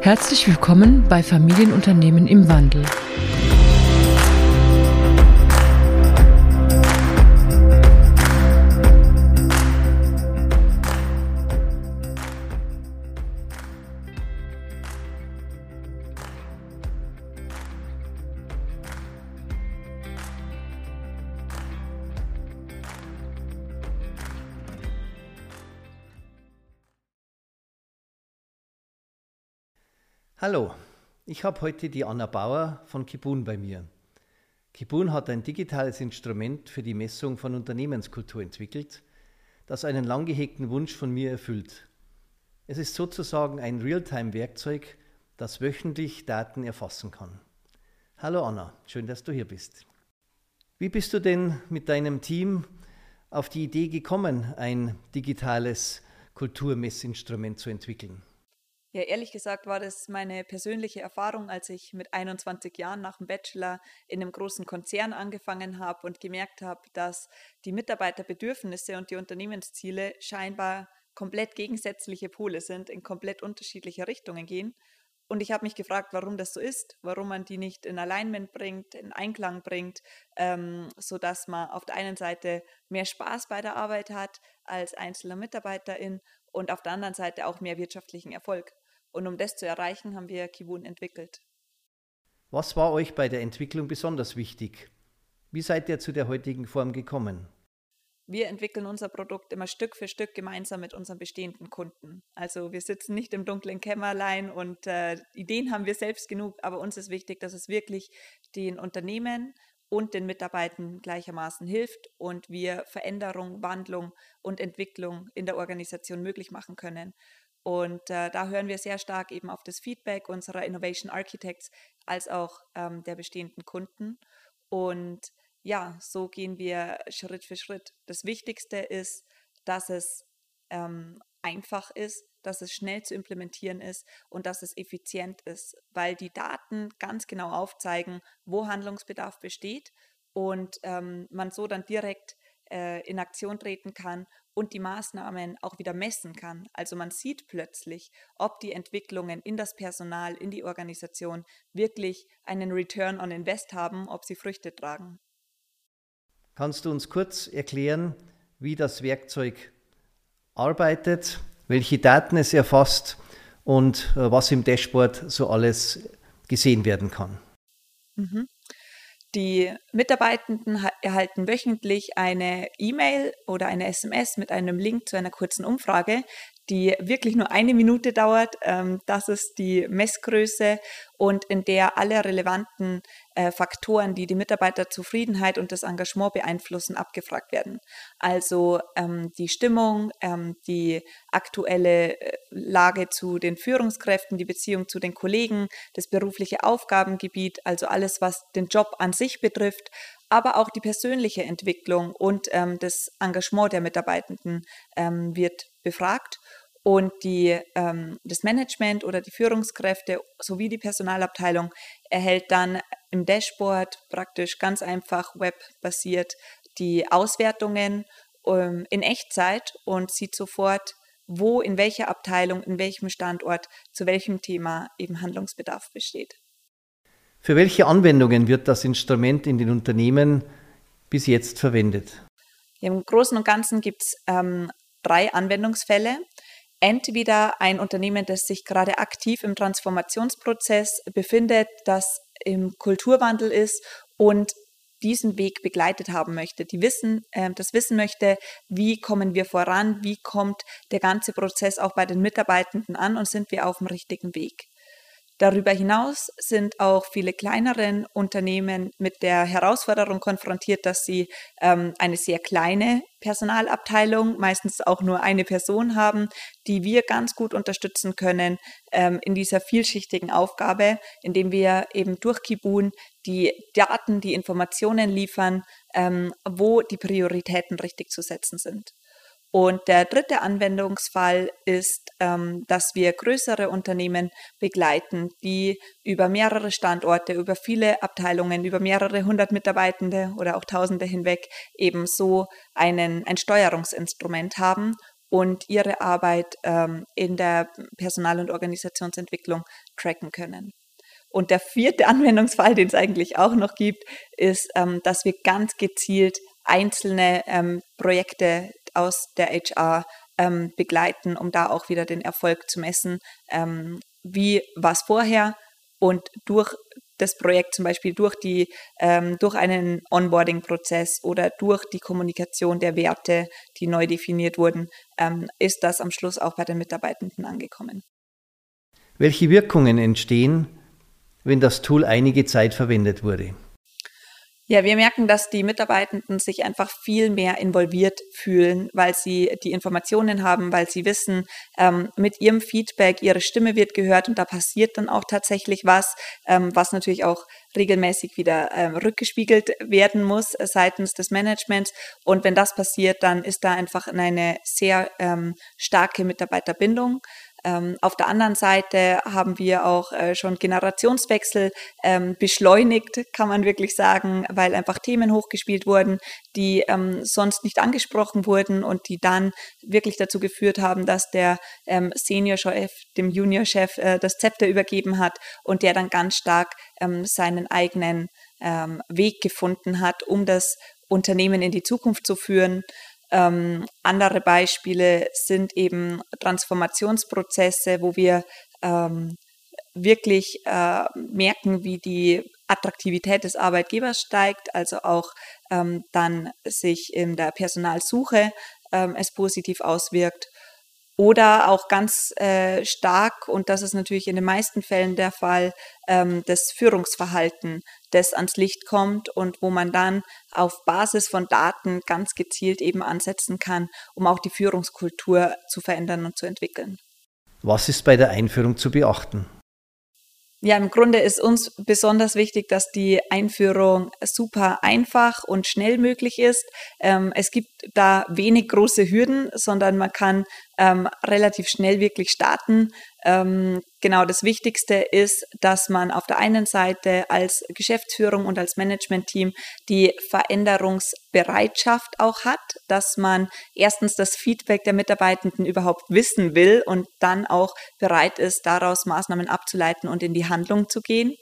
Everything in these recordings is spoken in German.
Herzlich willkommen bei Familienunternehmen im Wandel. Hallo, ich habe heute die Anna Bauer von Kibun bei mir. Kibun hat ein digitales Instrument für die Messung von Unternehmenskultur entwickelt, das einen lang gehegten Wunsch von mir erfüllt. Es ist sozusagen ein Realtime-Werkzeug, das wöchentlich Daten erfassen kann. Hallo Anna, schön, dass du hier bist. Wie bist du denn mit deinem Team auf die Idee gekommen, ein digitales Kulturmessinstrument zu entwickeln? Ja, ehrlich gesagt war das meine persönliche Erfahrung, als ich mit 21 Jahren nach dem Bachelor in einem großen Konzern angefangen habe und gemerkt habe, dass die Mitarbeiterbedürfnisse und die Unternehmensziele scheinbar komplett gegensätzliche Pole sind, in komplett unterschiedliche Richtungen gehen. Und ich habe mich gefragt, warum das so ist, warum man die nicht in Alignment bringt, in Einklang bringt, ähm, sodass man auf der einen Seite mehr Spaß bei der Arbeit hat als einzelner Mitarbeiterin und auf der anderen Seite auch mehr wirtschaftlichen Erfolg. Und um das zu erreichen, haben wir Kibun entwickelt. Was war euch bei der Entwicklung besonders wichtig? Wie seid ihr zu der heutigen Form gekommen? Wir entwickeln unser Produkt immer Stück für Stück gemeinsam mit unseren bestehenden Kunden. Also wir sitzen nicht im dunklen Kämmerlein und äh, Ideen haben wir selbst genug, aber uns ist wichtig, dass es wirklich den Unternehmen und den Mitarbeitern gleichermaßen hilft und wir Veränderung, Wandlung und Entwicklung in der Organisation möglich machen können. Und äh, da hören wir sehr stark eben auf das Feedback unserer Innovation Architects als auch ähm, der bestehenden Kunden. Und ja, so gehen wir Schritt für Schritt. Das Wichtigste ist, dass es ähm, einfach ist, dass es schnell zu implementieren ist und dass es effizient ist, weil die Daten ganz genau aufzeigen, wo Handlungsbedarf besteht und ähm, man so dann direkt äh, in Aktion treten kann und die Maßnahmen auch wieder messen kann. Also man sieht plötzlich, ob die Entwicklungen in das Personal, in die Organisation wirklich einen Return on Invest haben, ob sie Früchte tragen. Kannst du uns kurz erklären, wie das Werkzeug arbeitet, welche Daten es erfasst und äh, was im Dashboard so alles gesehen werden kann? Mhm. Die Mitarbeitenden erhalten wöchentlich eine E-Mail oder eine SMS mit einem Link zu einer kurzen Umfrage, die wirklich nur eine Minute dauert. Ähm, das ist die Messgröße und in der alle relevanten Faktoren, die die Mitarbeiterzufriedenheit und das Engagement beeinflussen, abgefragt werden. Also ähm, die Stimmung, ähm, die aktuelle äh, Lage zu den Führungskräften, die Beziehung zu den Kollegen, das berufliche Aufgabengebiet, also alles, was den Job an sich betrifft, aber auch die persönliche Entwicklung und ähm, das Engagement der Mitarbeitenden ähm, wird befragt und die, ähm, das Management oder die Führungskräfte sowie die Personalabteilung erhält dann im Dashboard praktisch ganz einfach webbasiert die Auswertungen ähm, in Echtzeit und sieht sofort, wo in welcher Abteilung, in welchem Standort, zu welchem Thema eben Handlungsbedarf besteht. Für welche Anwendungen wird das Instrument in den Unternehmen bis jetzt verwendet? Im Großen und Ganzen gibt es ähm, drei Anwendungsfälle entweder ein Unternehmen, das sich gerade aktiv im Transformationsprozess befindet, das im Kulturwandel ist und diesen Weg begleitet haben möchte, die wissen, äh, das wissen möchte, wie kommen wir voran, wie kommt der ganze Prozess auch bei den Mitarbeitenden an und sind wir auf dem richtigen Weg. Darüber hinaus sind auch viele kleinere Unternehmen mit der Herausforderung konfrontiert, dass sie ähm, eine sehr kleine Personalabteilung, meistens auch nur eine Person haben, die wir ganz gut unterstützen können ähm, in dieser vielschichtigen Aufgabe, indem wir eben durch Kibun die Daten, die Informationen liefern, ähm, wo die Prioritäten richtig zu setzen sind. Und der dritte Anwendungsfall ist, ähm, dass wir größere Unternehmen begleiten, die über mehrere Standorte, über viele Abteilungen, über mehrere hundert Mitarbeitende oder auch Tausende hinweg eben so einen, ein Steuerungsinstrument haben und ihre Arbeit ähm, in der Personal- und Organisationsentwicklung tracken können. Und der vierte Anwendungsfall, den es eigentlich auch noch gibt, ist, ähm, dass wir ganz gezielt einzelne ähm, Projekte aus der HR ähm, begleiten, um da auch wieder den Erfolg zu messen. Ähm, wie war es vorher? Und durch das Projekt zum Beispiel durch die ähm, durch einen Onboarding-Prozess oder durch die Kommunikation der Werte, die neu definiert wurden, ähm, ist das am Schluss auch bei den Mitarbeitenden angekommen. Welche Wirkungen entstehen, wenn das Tool einige Zeit verwendet wurde? Ja, wir merken, dass die Mitarbeitenden sich einfach viel mehr involviert fühlen, weil sie die Informationen haben, weil sie wissen, ähm, mit ihrem Feedback, ihre Stimme wird gehört und da passiert dann auch tatsächlich was, ähm, was natürlich auch regelmäßig wieder ähm, rückgespiegelt werden muss seitens des Managements. Und wenn das passiert, dann ist da einfach eine sehr ähm, starke Mitarbeiterbindung. Ähm, auf der anderen Seite haben wir auch äh, schon Generationswechsel ähm, beschleunigt, kann man wirklich sagen, weil einfach Themen hochgespielt wurden, die ähm, sonst nicht angesprochen wurden und die dann wirklich dazu geführt haben, dass der ähm, Senior-Chef dem Junior-Chef äh, das Zepter übergeben hat und der dann ganz stark ähm, seinen eigenen ähm, Weg gefunden hat, um das Unternehmen in die Zukunft zu führen. Ähm, andere Beispiele sind eben Transformationsprozesse, wo wir ähm, wirklich äh, merken, wie die Attraktivität des Arbeitgebers steigt, also auch ähm, dann sich in der Personalsuche ähm, es positiv auswirkt. Oder auch ganz äh, stark, und das ist natürlich in den meisten Fällen der Fall, ähm, das Führungsverhalten, das ans Licht kommt und wo man dann auf Basis von Daten ganz gezielt eben ansetzen kann, um auch die Führungskultur zu verändern und zu entwickeln. Was ist bei der Einführung zu beachten? Ja, im Grunde ist uns besonders wichtig, dass die Einführung super einfach und schnell möglich ist. Ähm, es gibt da wenig große Hürden, sondern man kann ähm, relativ schnell wirklich starten. Ähm, genau, das Wichtigste ist, dass man auf der einen Seite als Geschäftsführung und als Managementteam die Veränderungsbereitschaft auch hat, dass man erstens das Feedback der Mitarbeitenden überhaupt wissen will und dann auch bereit ist, daraus Maßnahmen abzuleiten und in die Handlung zu gehen.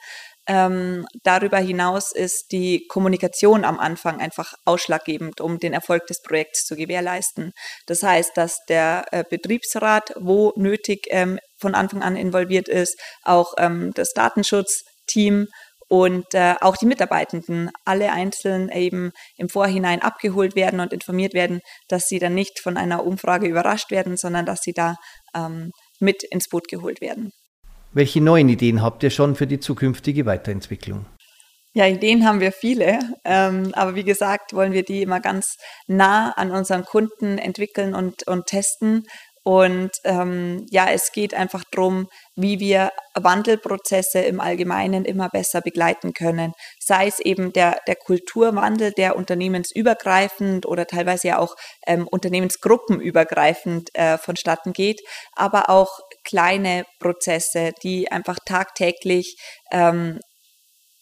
Ähm, darüber hinaus ist die Kommunikation am Anfang einfach ausschlaggebend, um den Erfolg des Projekts zu gewährleisten. Das heißt, dass der äh, Betriebsrat, wo nötig, ähm, von Anfang an involviert ist, auch ähm, das Datenschutzteam und äh, auch die Mitarbeitenden alle einzeln eben im Vorhinein abgeholt werden und informiert werden, dass sie dann nicht von einer Umfrage überrascht werden, sondern dass sie da ähm, mit ins Boot geholt werden. Welche neuen Ideen habt ihr schon für die zukünftige Weiterentwicklung? Ja, Ideen haben wir viele, ähm, aber wie gesagt, wollen wir die immer ganz nah an unseren Kunden entwickeln und, und testen und ähm, ja, es geht einfach darum, wie wir Wandelprozesse im Allgemeinen immer besser begleiten können. Sei es eben der, der Kulturwandel, der unternehmensübergreifend oder teilweise ja auch ähm, unternehmensgruppenübergreifend äh, vonstatten geht, aber auch kleine Prozesse, die einfach tagtäglich ähm,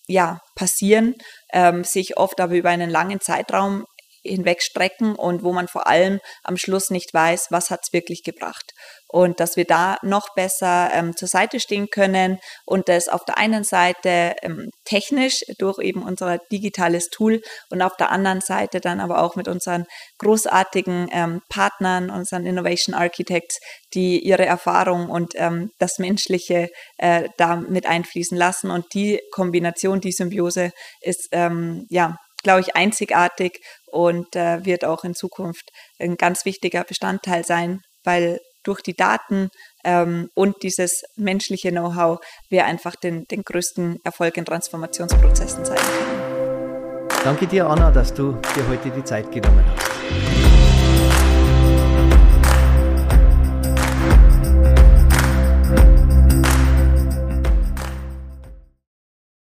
ja, passieren, ähm, sich oft aber über einen langen Zeitraum hinwegstrecken und wo man vor allem am Schluss nicht weiß, was hat es wirklich gebracht. Und dass wir da noch besser ähm, zur Seite stehen können und das auf der einen Seite ähm, technisch durch eben unser digitales Tool und auf der anderen Seite dann aber auch mit unseren großartigen ähm, Partnern, unseren Innovation Architects, die ihre Erfahrung und ähm, das Menschliche äh, da mit einfließen lassen. Und die Kombination, die Symbiose ist ähm, ja glaube ich, einzigartig und äh, wird auch in Zukunft ein ganz wichtiger Bestandteil sein, weil durch die Daten ähm, und dieses menschliche Know-how wir einfach den, den größten Erfolg in Transformationsprozessen zeigen können. Danke dir, Anna, dass du dir heute die Zeit genommen hast.